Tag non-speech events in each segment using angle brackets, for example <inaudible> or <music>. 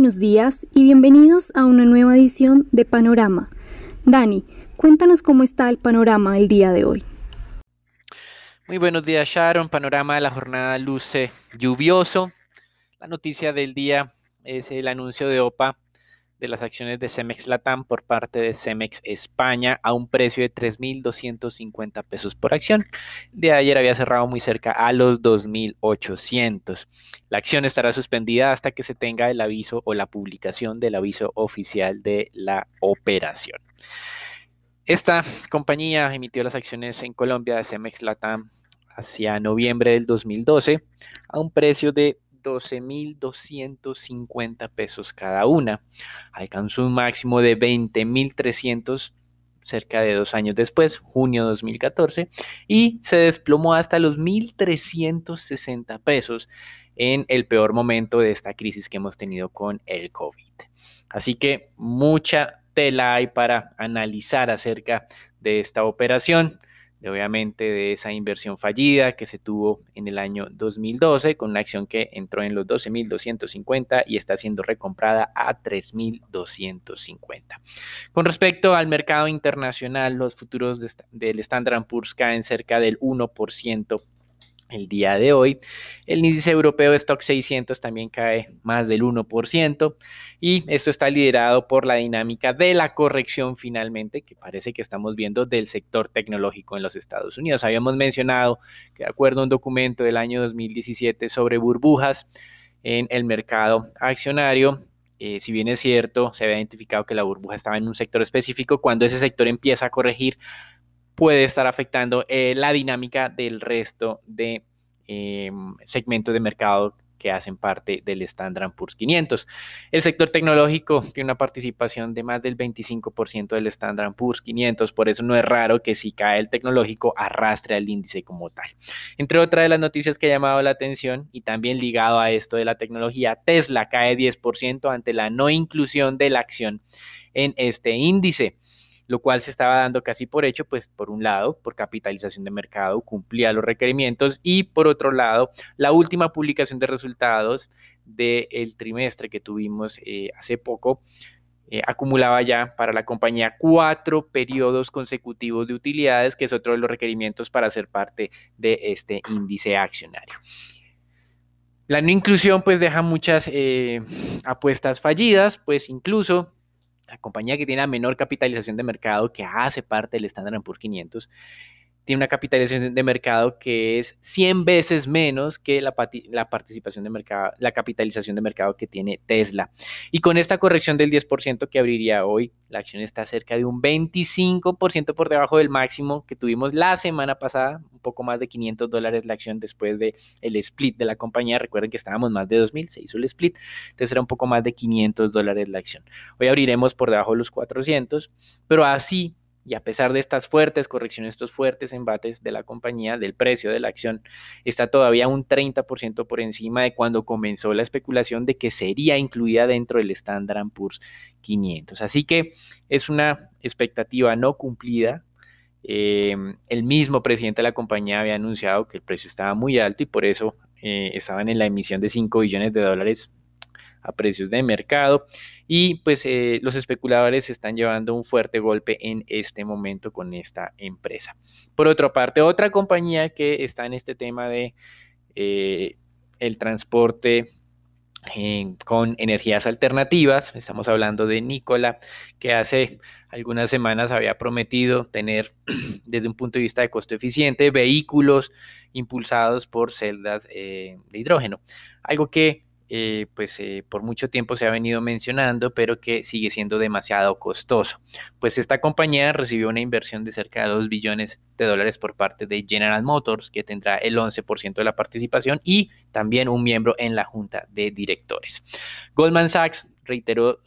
buenos días y bienvenidos a una nueva edición de Panorama. Dani, cuéntanos cómo está el panorama el día de hoy. Muy buenos días Sharon, panorama de la jornada luce lluvioso. La noticia del día es el anuncio de OPA de las acciones de Cemex Latam por parte de Cemex España a un precio de 3.250 pesos por acción. De ayer había cerrado muy cerca a los 2.800. La acción estará suspendida hasta que se tenga el aviso o la publicación del aviso oficial de la operación. Esta compañía emitió las acciones en Colombia de Cemex Latam hacia noviembre del 2012 a un precio de 12.250 pesos cada una. Alcanzó un máximo de 20.300 cerca de dos años después, junio 2014, y se desplomó hasta los 1.360 pesos en el peor momento de esta crisis que hemos tenido con el COVID. Así que mucha tela hay para analizar acerca de esta operación obviamente de esa inversión fallida que se tuvo en el año 2012 con una acción que entró en los 12.250 y está siendo recomprada a 3.250. Con respecto al mercado internacional, los futuros del Standard Poor's caen cerca del 1% el día de hoy. El índice europeo de Stock 600 también cae más del 1% y esto está liderado por la dinámica de la corrección finalmente que parece que estamos viendo del sector tecnológico en los Estados Unidos. Habíamos mencionado que de acuerdo a un documento del año 2017 sobre burbujas en el mercado accionario, eh, si bien es cierto, se había identificado que la burbuja estaba en un sector específico, cuando ese sector empieza a corregir, puede estar afectando eh, la dinámica del resto de em, segmentos de mercado que hacen parte del Standard Poor's 500. El sector tecnológico tiene una participación de más del 25% del Standard Poor's 500, por eso no es raro que si cae el tecnológico arrastre al índice como tal. Entre otras de las noticias que ha llamado la atención y también ligado a esto de la tecnología, Tesla cae 10% ante la no inclusión de la acción en este índice lo cual se estaba dando casi por hecho, pues por un lado, por capitalización de mercado, cumplía los requerimientos y por otro lado, la última publicación de resultados del trimestre que tuvimos eh, hace poco. Eh, acumulaba ya para la compañía cuatro periodos consecutivos de utilidades, que es otro de los requerimientos para ser parte de este índice accionario. La no inclusión pues deja muchas eh, apuestas fallidas, pues incluso la compañía que tiene la menor capitalización de mercado, que hace parte del Standard Poor's 500, tiene una capitalización de mercado que es 100 veces menos que la, participación de mercado, la capitalización de mercado que tiene Tesla. Y con esta corrección del 10% que abriría hoy, la acción está cerca de un 25% por debajo del máximo que tuvimos la semana pasada, un poco más de 500 dólares la acción después del el split de la compañía. Recuerden que estábamos más de 2000, se hizo el split, entonces era un poco más de 500 dólares la acción. Hoy abriremos por debajo de los 400, pero así y a pesar de estas fuertes correcciones, estos fuertes embates de la compañía, del precio de la acción, está todavía un 30% por encima de cuando comenzó la especulación de que sería incluida dentro del Standard Poor's 500. Así que es una expectativa no cumplida. Em, el mismo presidente de la compañía había anunciado que el precio estaba muy alto y por eso eh, estaban en la emisión de 5 billones de dólares a precios de mercado y pues eh, los especuladores están llevando un fuerte golpe en este momento con esta empresa. Por otra parte, otra compañía que está en este tema de eh, el transporte eh, con energías alternativas, estamos hablando de Nicola, que hace algunas semanas había prometido tener <clears throat> desde un punto de vista de costo eficiente vehículos impulsados por celdas de hidrógeno, algo que eh, pues eh, por mucho tiempo se ha venido mencionando, pero que sigue siendo demasiado costoso. Pues esta compañía recibió una inversión de cerca de 2 billones de dólares por parte de General Motors, que tendrá el 11% de la participación y también un miembro en la junta de directores. Goldman Sachs reiteró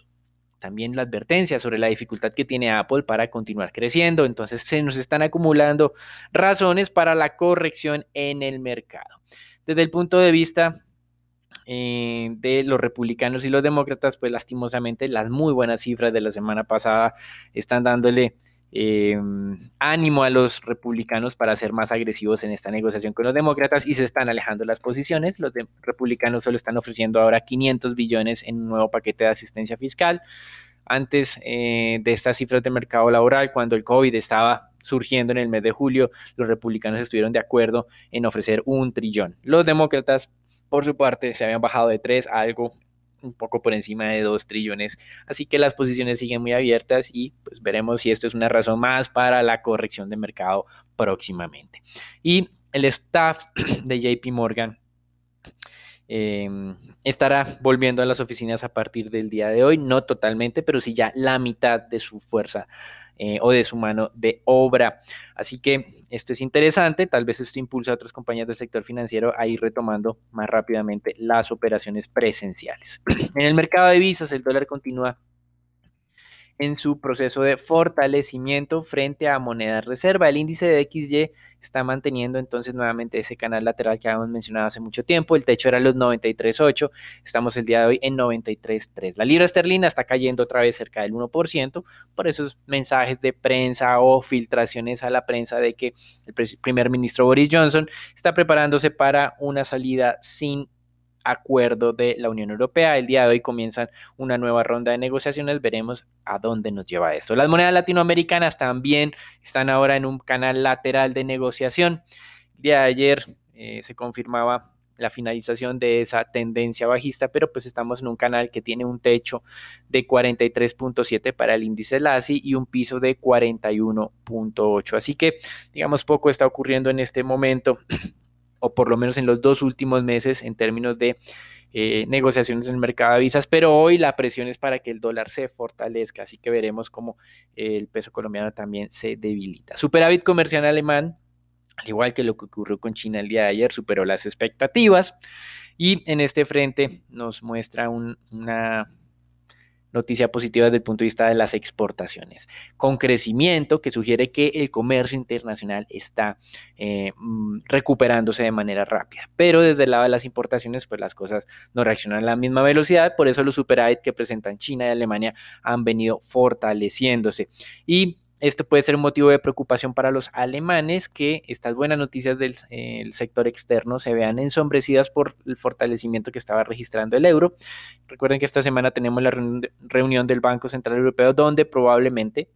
también la advertencia sobre la dificultad que tiene Apple para continuar creciendo. Entonces se nos están acumulando razones para la corrección en el mercado. Desde el punto de vista eh, de los republicanos y los demócratas, pues lastimosamente las muy buenas cifras de la semana pasada están dándole em, ánimo a los republicanos para ser más agresivos en esta negociación con los demócratas y se están alejando las posiciones. Los republicanos solo están ofreciendo ahora 500 billones en un nuevo paquete de asistencia fiscal. Antes eh, de estas cifras de mercado laboral, cuando el COVID estaba surgiendo en el mes de julio, los republicanos estuvieron de acuerdo en ofrecer un trillón. Los demócratas, por su parte, se habían bajado de 3 a algo un poco por encima de 2 trillones. Así que las posiciones siguen muy abiertas y pues veremos si esto es una razón más para la corrección de mercado próximamente. Y el staff <clears throat> de JP Morgan em, estará volviendo a las oficinas a partir del día de hoy, no totalmente, pero sí ya la mitad de su fuerza eh, o de su mano de obra. Así que esto es interesante, tal vez esto impulsa a otras compañías del sector financiero a ir retomando más rápidamente las operaciones presenciales. <clears throat> en el mercado de visas, el dólar continúa en su proceso de fortalecimiento frente a monedas reserva. El índice de XY está manteniendo entonces nuevamente ese canal lateral que habíamos mencionado hace mucho tiempo. El techo era los 93.8, estamos el día de hoy en 93.3. La libra esterlina está cayendo otra vez cerca del 1% por esos mensajes de prensa o filtraciones a la prensa de que el primer ministro Boris Johnson está preparándose para una salida sin acuerdo de la Unión Europea. El día de hoy comienzan una nueva ronda de negociaciones. Veremos a dónde nos lleva esto. Las monedas latinoamericanas también están ahora en un canal lateral de negociación. El día de ayer eh, se confirmaba la finalización de esa tendencia bajista, pero pues estamos en un canal que tiene un techo de 43.7 para el índice LASI y un piso de 41.8. Así que, digamos, poco está ocurriendo en este momento <clears throat> o por lo menos en los dos últimos meses en términos de eh, negociaciones en el mercado de visas, pero hoy la presión es para que el dólar se fortalezca, así que veremos cómo eh, el peso colombiano también se debilita. Superávit comercial alemán, al igual que lo que ocurrió con China el día de ayer, superó las expectativas y en este frente nos muestra una noticia positiva desde el punto de vista de las exportaciones, con crecimiento que sugiere que el comercio internacional está eh, mm, recuperándose de manera rápida. Pero desde el lado de las importaciones, pues las cosas no reaccionan a la misma velocidad, por eso los superávit que presentan China y Alemania han venido fortaleciéndose. Y esto puede ser un motivo de preocupación para los alemanes que estas buenas noticias del sector externo se vean ensombrecidas por el fortalecimiento que estaba registrando el euro. Recuerden que esta semana tenemos la reunión del Banco Central Europeo donde probablemente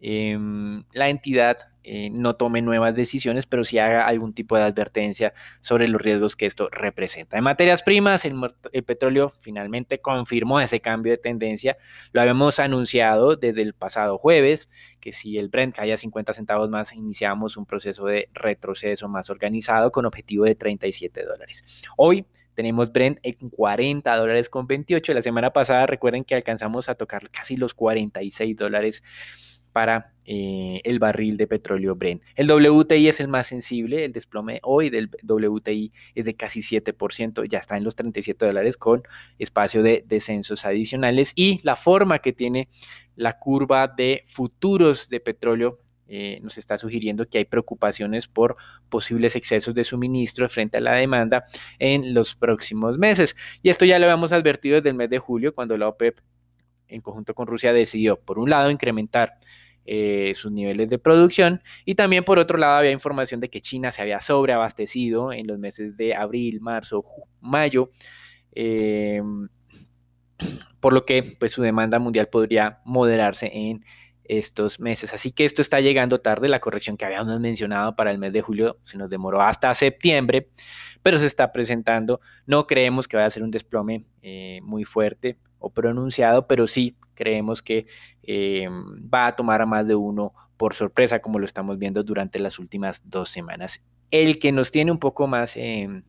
em, la entidad eh, no tome nuevas decisiones, pero sí haga algún tipo de advertencia sobre los riesgos que esto representa. En materias primas, el, petróleo finalmente confirmó ese cambio de tendencia. Lo habíamos anunciado desde el pasado jueves, que si el Brent caía 50 centavos más, iniciamos un proceso de retroceso más organizado con objetivo de 37 dólares. Hoy tenemos Brent en 40 dólares con 28. La semana pasada recuerden que alcanzamos a tocar casi los 46 dólares para eh, el barril de petróleo Brent. El WTI es el más sensible, el desplome hoy del WTI es de casi 7%, ya está en los 37 dólares con espacio de descensos adicionales y la forma que tiene la curva de futuros de petróleo eh, nos está sugiriendo que hay preocupaciones por posibles excesos de suministro frente a la demanda en los próximos meses. Y esto ya lo habíamos advertido desde el mes de julio, cuando la OPEP en conjunto con Rusia decidió, por un lado, incrementar eh, sus niveles de producción y también por otro lado había información de que China se había sobreabastecido en los meses de abril, marzo, mayo, eh, por lo que pues su demanda mundial podría moderarse en estos meses. Así que esto está llegando tarde, la corrección que habíamos mencionado para el mes de julio se nos demoró hasta septiembre, pero se está presentando. No creemos que vaya a ser un desplome eh, muy fuerte o pronunciado, pero sí creemos que eh, va a tomar a más de uno por sorpresa, como lo estamos viendo durante las últimas dos semanas. El que nos tiene un poco más eh,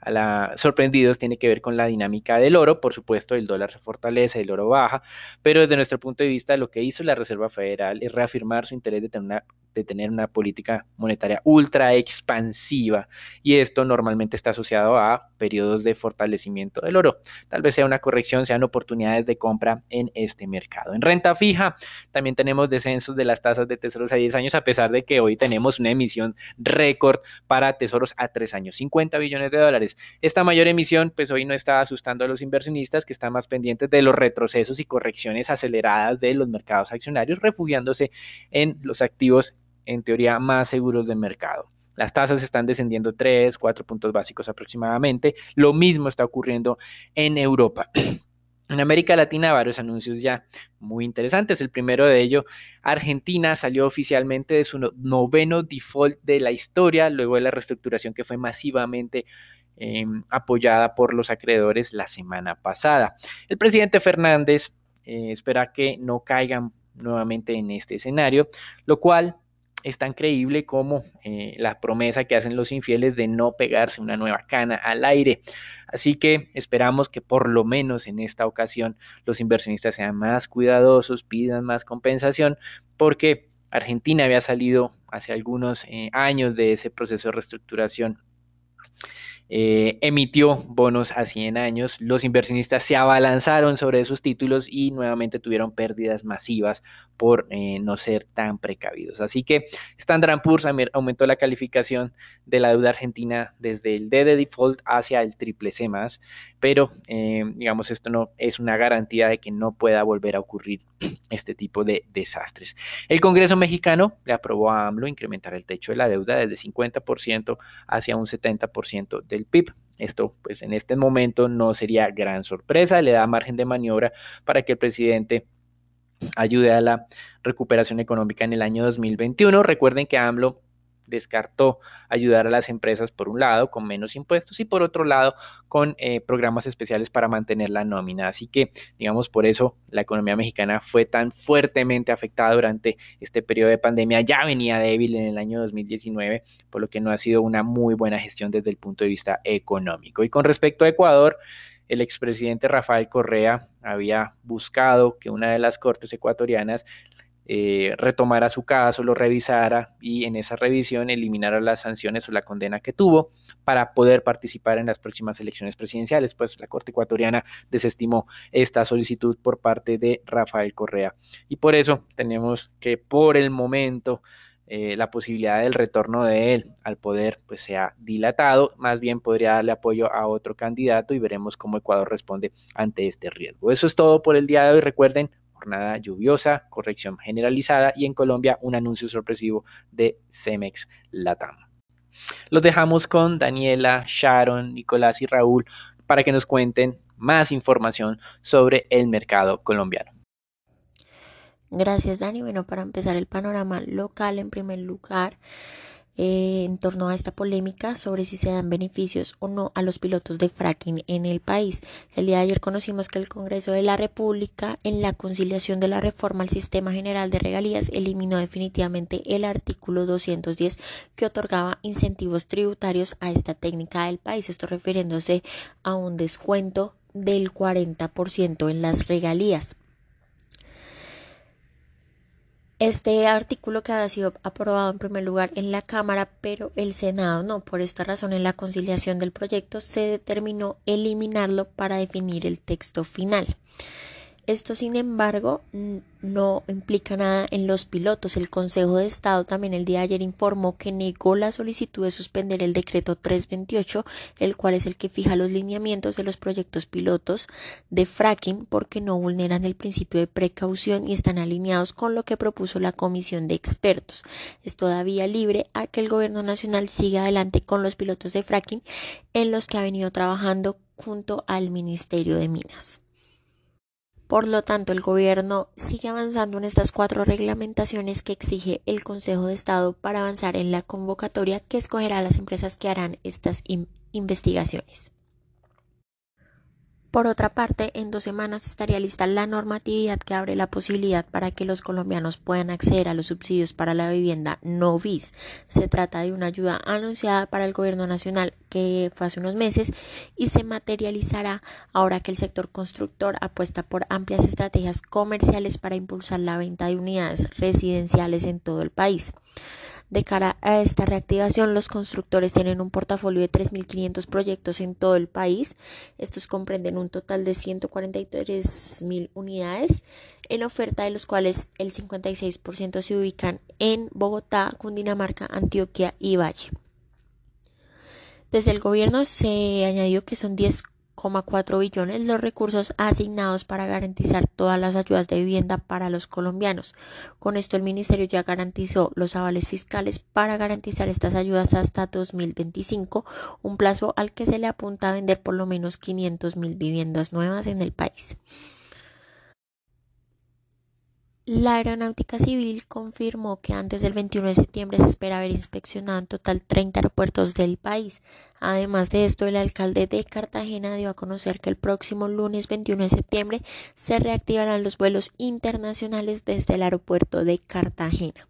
a la, sorprendidos tiene que ver con la dinámica del oro. Por supuesto, el dólar se fortalece, el oro baja, pero desde nuestro punto de vista, lo que hizo la Reserva Federal es reafirmar su interés de tener una de tener una política monetaria ultra expansiva y esto normalmente está asociado a periodos de fortalecimiento del oro. Tal vez sea una corrección, sean oportunidades de compra en este mercado. En renta fija también tenemos descensos de las tasas de tesoros a 10 años a pesar de que hoy tenemos una emisión récord para tesoros a 3 años, 50 billones de dólares. Esta mayor emisión pues hoy no está asustando a los inversionistas que están más pendientes de los retrocesos y correcciones aceleradas de los mercados accionarios, refugiándose en los activos en teoría más seguros del mercado. Las tasas están descendiendo 3, 4 puntos básicos aproximadamente. Lo mismo está ocurriendo en Europa. <clears throat> En América Latina, varios anuncios ya muy interesantes. El primero de ello, Argentina salió oficialmente de su noveno default de la historia, luego de la reestructuración que fue masivamente em, apoyada por los acreedores la semana pasada. El presidente Fernández eh, espera que no caigan nuevamente en este escenario, lo cual es tan creíble como eh, la promesa que hacen los infieles de no pegarse una nueva cana al aire. Así que esperamos que por lo menos en esta ocasión los inversionistas sean más cuidadosos, pidan más compensación, porque Argentina había salido hace algunos eh, años de ese proceso de reestructuración eh, emitió bonos a 100 años, los inversionistas se abalanzaron sobre esos títulos y nuevamente tuvieron pérdidas masivas por eh, no ser tan precavidos. Así que Standard Poor's aumentó la calificación de la deuda argentina desde el D de default hacia el triple C más, pero eh, digamos esto no es una garantía de que no pueda volver a ocurrir <clears throat> este tipo de desastres. El Congreso mexicano le aprobó a AMLO incrementar el techo de la deuda desde 50% hacia un 70% del PIB. Esto, pues en este momento no sería gran sorpresa, le da margen de maniobra para que el presidente ayude a la recuperación económica en el año 2021. Recuerden que AMLO descartó ayudar a las empresas por un lado con menos impuestos y por otro lado con eh, programas especiales para mantener la nómina. Así que, digamos, por eso la economía mexicana fue tan fuertemente afectada durante este periodo de pandemia. Ya venía débil en el año 2019, por lo que no ha sido una muy buena gestión desde el punto de vista económico. Y con respecto a Ecuador, el expresidente Rafael Correa había buscado que una de las cortes ecuatorianas eh, retomara su caso, lo revisara y en esa revisión eliminara las sanciones o la condena que tuvo para poder participar en las próximas elecciones presidenciales. Pues la Corte ecuatoriana desestimó esta solicitud por parte de Rafael Correa. Y por eso tenemos que por el momento eh, la posibilidad del retorno de él al poder pues sea dilatado, más bien podría darle apoyo a otro candidato y veremos cómo Ecuador responde ante este riesgo. Eso es todo por el día de hoy. Recuerden, jornada lluviosa, corrección generalizada y en Colombia un anuncio sorpresivo de Cemex Latam. Los dejamos con Daniela, Sharon, Nicolás y Raúl para que nos cuenten más información sobre el mercado colombiano. Gracias, Dani. Bueno, para empezar el panorama local, en primer lugar, eh, en torno a esta polémica sobre si se dan beneficios o no a los pilotos de fracking en el país. El día de ayer conocimos que el Congreso de la República, en la conciliación de la reforma al Sistema General de Regalías, eliminó definitivamente el artículo 210 que otorgaba incentivos tributarios a esta técnica del país. Esto refiriéndose a un descuento del 40% en las regalías. Este artículo que había sido aprobado en primer lugar en la Cámara, pero el Senado no. Por esta razón, en la conciliación del proyecto se determinó eliminarlo para definir el texto final. Esto, sin embargo, no implica nada en los pilotos. El Consejo de Estado también el día de ayer informó que negó la solicitud de suspender el decreto 328, el cual es el que fija los lineamientos de los proyectos pilotos de fracking porque no vulneran el principio de precaución y están alineados con lo que propuso la comisión de expertos. Es todavía libre a que el gobierno nacional siga adelante con los pilotos de fracking en los que ha venido trabajando junto al Ministerio de Minas. Por lo tanto, el Gobierno sigue avanzando en estas cuatro reglamentaciones que exige el Consejo de Estado para avanzar en la convocatoria que escogerá las empresas que harán estas investigaciones. Por otra parte, en dos semanas estaría lista la normatividad que abre la posibilidad para que los colombianos puedan acceder a los subsidios para la vivienda no bis. Se trata de una ayuda anunciada para el gobierno nacional que fue hace unos meses y se materializará ahora que el sector constructor apuesta por amplias estrategias comerciales para impulsar la venta de unidades residenciales en todo el país. De cara a esta reactivación, los constructores tienen un portafolio de 3.500 proyectos en todo el país. Estos comprenden un total de 143.000 unidades en oferta, de los cuales el 56% se ubican en Bogotá, Cundinamarca, Antioquia y Valle. Desde el gobierno se añadió que son 10 cuatro billones los recursos asignados para garantizar todas las ayudas de vivienda para los colombianos. Con esto el ministerio ya garantizó los avales fiscales para garantizar estas ayudas hasta 2025, un plazo al que se le apunta a vender por lo menos 500 mil viviendas nuevas en el país. La Aeronáutica Civil confirmó que antes del 21 de septiembre se espera haber inspeccionado en total 30 aeropuertos del país. Además de esto, el alcalde de Cartagena dio a conocer que el próximo lunes 21 de septiembre se reactivarán los vuelos internacionales desde el aeropuerto de Cartagena.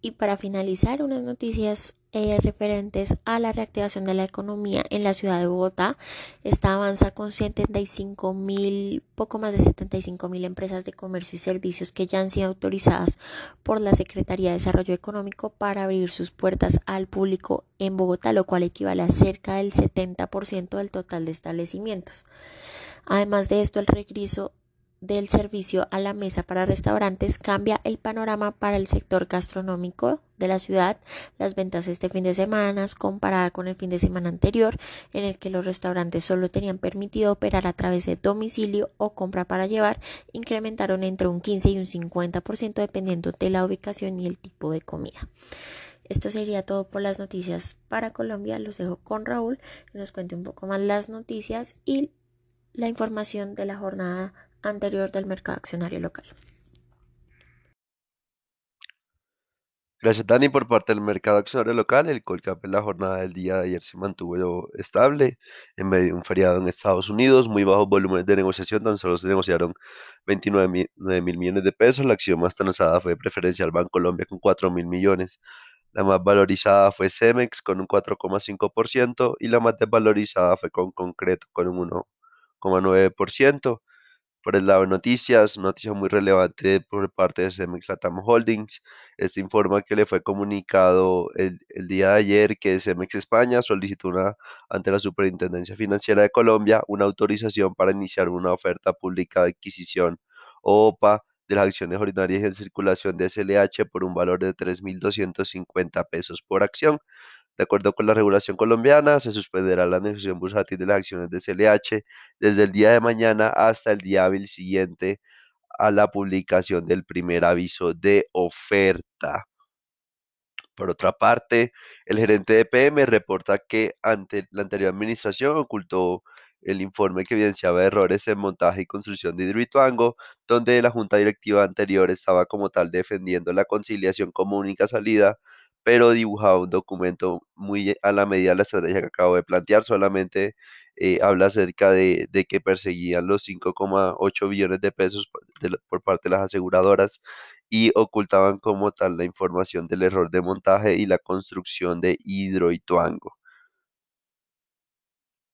Y para finalizar, unas noticias eh, referentes a la reactivación de la economía en la ciudad de Bogotá. Esta avanza con 75 mil, poco más de 75 mil empresas de comercio y servicios que ya han sido autorizadas por la Secretaría de Desarrollo Económico para abrir sus puertas al público en Bogotá, lo cual equivale a cerca del 70% del total de establecimientos. Además de esto, el regreso del servicio a la mesa para restaurantes cambia el panorama para el sector gastronómico de la ciudad. Las ventas este fin de semana, comparada con el fin de semana anterior, en el que los restaurantes solo tenían permitido operar a través de domicilio o compra para llevar, incrementaron entre un 15 y un 50% dependiendo de la ubicación y el tipo de comida. Esto sería todo por las noticias para Colombia. Los dejo con Raúl que nos cuente un poco más las noticias y la información de la jornada anterior del mercado accionario local. Gracias, Dani. Por parte del mercado accionario local, el Colcap en la jornada del día de ayer se mantuvo estable en medio de un feriado en Estados Unidos, muy bajos volúmenes de negociación, tan solo se negociaron 29 mil, millones de pesos. La acción más transada fue Preferencial Colombia con 4 mil millones. La más valorizada fue Cemex con un 4,5% y la más desvalorizada fue con Concreto con un 1,9%. Por el lado de noticias, noticia muy relevante por parte de Cemex Latam Holdings. Este informa que le fue comunicado el, día de ayer que Cemex España solicitó una, ante la Superintendencia Financiera de Colombia una autorización para iniciar una oferta pública de adquisición OPA de las acciones ordinarias en circulación de SLH por un valor de 3.250 pesos por acción. De acuerdo con la regulación colombiana, se suspenderá la negociación bursátil de las acciones de CLH desde el día de mañana hasta el día siguiente a la publicación del primer aviso de oferta. Por otra parte, el gerente de PM reporta que ante la anterior administración ocultó el informe que evidenciaba errores en montaje y construcción de Hidroituango, donde la junta directiva anterior estaba como tal defendiendo la conciliación como única salida pero dibujaba un documento muy a la medida de la estrategia que acabo de plantear, solamente eh, habla acerca de, que perseguían los 5,8 billones de pesos por parte de las aseguradoras y ocultaban como tal la información del error de montaje y la construcción de Hidroituango.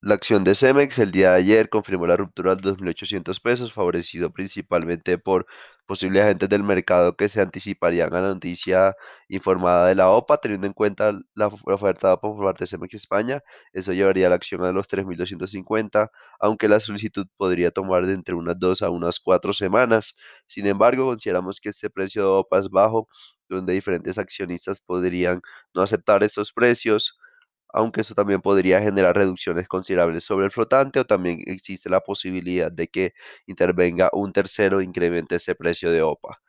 La acción de Cemex el día de ayer confirmó la ruptura de 2.800 pesos, favorecido principalmente por posibles agentes del mercado que se anticiparían a la noticia informada de la OPA, teniendo en cuenta la oferta por parte de Cemex España. Eso llevaría la acción a los 3.250, aunque la solicitud podría tomar de entre unas dos a unas cuatro semanas. Sin embargo, consideramos que este precio de OPA es bajo, donde diferentes accionistas podrían no aceptar estos precios aunque eso también podría generar reducciones considerables sobre el flotante o también existe la posibilidad de que intervenga un tercero e incremente ese precio de OPA.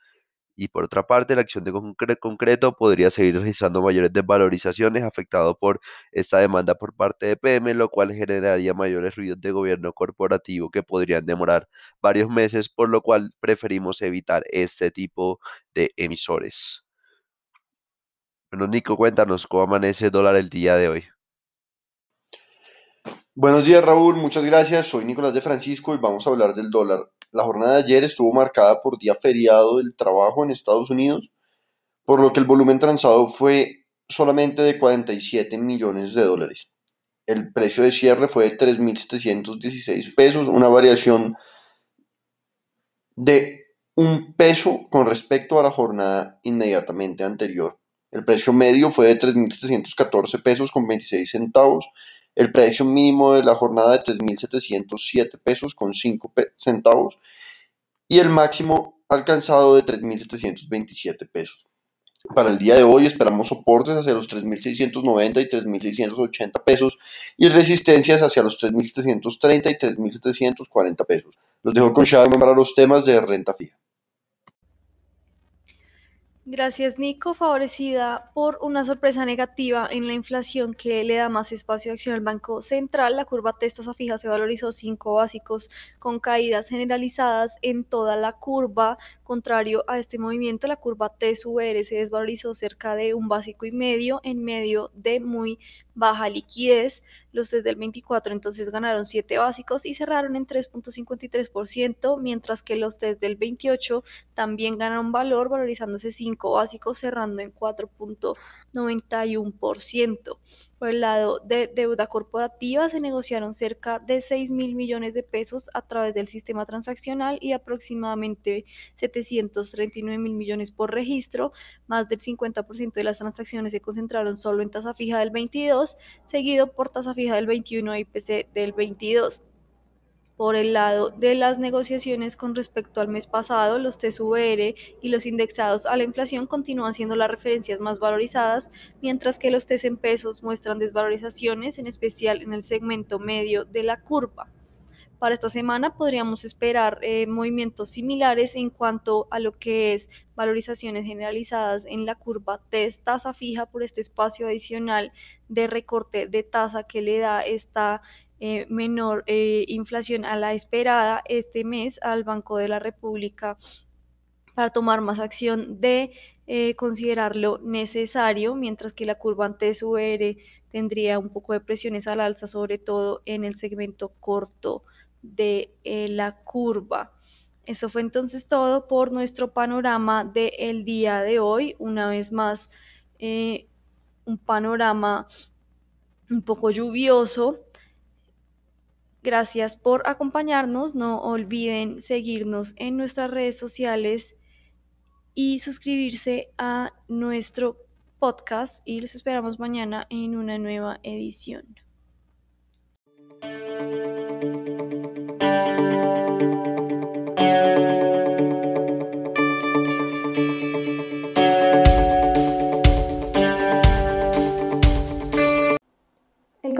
Y por otra parte, la acción de concreto podría seguir registrando mayores desvalorizaciones afectado por esta demanda por parte de PM, lo cual generaría mayores ruidos de gobierno corporativo que podrían demorar varios meses, por lo cual preferimos evitar este tipo de emisores. Bueno, Nico, cuéntanos cómo amanece el dólar el día de hoy. Buenos días Raúl, muchas gracias. Soy Nicolás de Francisco y vamos a hablar del dólar. La jornada de ayer estuvo marcada por día feriado del trabajo en Estados Unidos, por lo que el volumen transado fue solamente de 47 millones de dólares. El precio de cierre fue de 3.716 pesos, una variación de un peso con respecto a la jornada inmediatamente anterior. El precio medio fue de 3.714 pesos con 26 centavos el precio mínimo de la jornada de 3.707 pesos con 5 centavos y el máximo alcanzado de 3.727 pesos. Para el día de hoy esperamos soportes hacia los 3.690 y 3.680 pesos y resistencias hacia los 3.730 y 3.740 pesos. Los dejo con Xavi para los temas de renta fija. Gracias, Nico. Favorecida por una sorpresa negativa en la inflación que le da más espacio a acción al Banco Central, la curva tasa fija se valorizó cinco básicos con caídas generalizadas en toda la curva. Contrario a este movimiento, la curva TSVR se desvalorizó cerca de un básico y medio en medio de muy baja liquidez. Los desde el 24 entonces ganaron 7 básicos y cerraron en 3.53%, mientras que los desde el 28 también ganaron valor, valorizándose 5 básicos, cerrando en 4.91%. Por el lado de deuda corporativa se negociaron cerca de 6 mil millones de pesos a través del sistema transaccional y aproximadamente 739 mil millones por registro. Más del 50% de las transacciones se concentraron solo en tasa fija del 22, seguido por tasa fija del 21 e IPC del 22. Por el lado de las negociaciones con respecto al mes pasado, los TSVR y los indexados a la inflación continúan siendo las referencias más valorizadas, mientras que los TES en pesos muestran desvalorizaciones, en especial en el segmento medio de la curva. Para esta semana podríamos esperar eh, movimientos similares en cuanto a lo que es valorizaciones generalizadas en la curva TES tasa fija por este espacio adicional de recorte de tasa que le da esta eh, menor eh, inflación a la esperada este mes al Banco de la República para tomar más acción de eh, considerarlo necesario, mientras que la curva ante su tendría un poco de presiones al alza, sobre todo en el segmento corto de la curva. Eso fue entonces todo por nuestro panorama del día de hoy. Una vez más, un panorama un poco lluvioso, Gracias por acompañarnos. No olviden seguirnos en nuestras redes sociales y suscribirse a nuestro podcast y les esperamos mañana en una nueva edición.